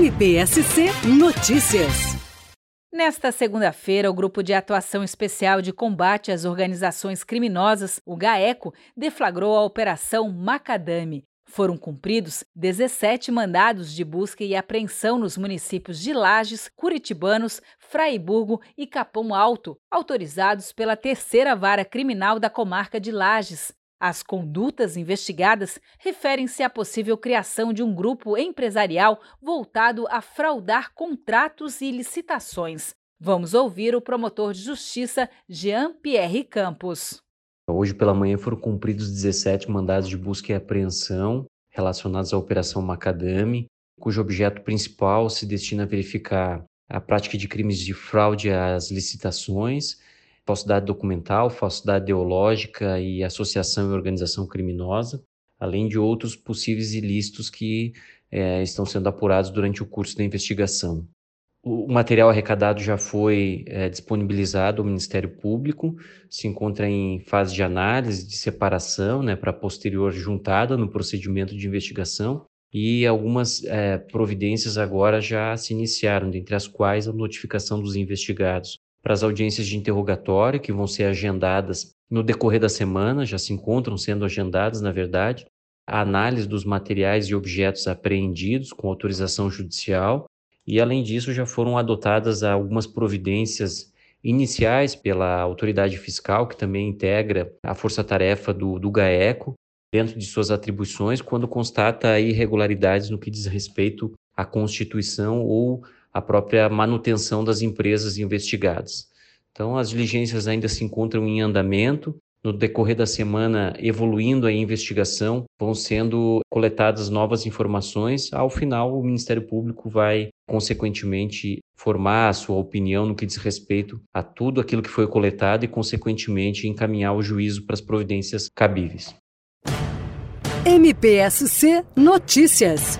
MPSC Notícias. Nesta segunda-feira, o Grupo de Atuação Especial de Combate às Organizações Criminosas, o GAECO, deflagrou a Operação Macadame. Foram cumpridos 17 mandados de busca e apreensão nos municípios de Lages, Curitibanos, Fraiburgo e Capão Alto, autorizados pela Terceira Vara Criminal da Comarca de Lages. As condutas investigadas referem-se à possível criação de um grupo empresarial voltado a fraudar contratos e licitações. Vamos ouvir o promotor de justiça Jean-Pierre Campos. Hoje pela manhã foram cumpridos 17 mandados de busca e apreensão relacionados à Operação Macadame, cujo objeto principal se destina a verificar a prática de crimes de fraude às licitações falsidade documental, falsidade ideológica e associação e organização criminosa, além de outros possíveis ilícitos que é, estão sendo apurados durante o curso da investigação. O material arrecadado já foi é, disponibilizado ao Ministério Público, se encontra em fase de análise, de separação, né, para posterior juntada no procedimento de investigação, e algumas é, providências agora já se iniciaram, dentre as quais a notificação dos investigados para as audiências de interrogatório, que vão ser agendadas no decorrer da semana, já se encontram sendo agendadas, na verdade, a análise dos materiais e objetos apreendidos com autorização judicial, e além disso já foram adotadas algumas providências iniciais pela autoridade fiscal, que também integra a força-tarefa do, do GAECO, dentro de suas atribuições, quando constata irregularidades no que diz respeito à Constituição ou a própria manutenção das empresas investigadas. Então, as diligências ainda se encontram em andamento. No decorrer da semana, evoluindo a investigação, vão sendo coletadas novas informações. Ao final, o Ministério Público vai, consequentemente, formar a sua opinião no que diz respeito a tudo aquilo que foi coletado e, consequentemente, encaminhar o juízo para as providências cabíveis. MPSC Notícias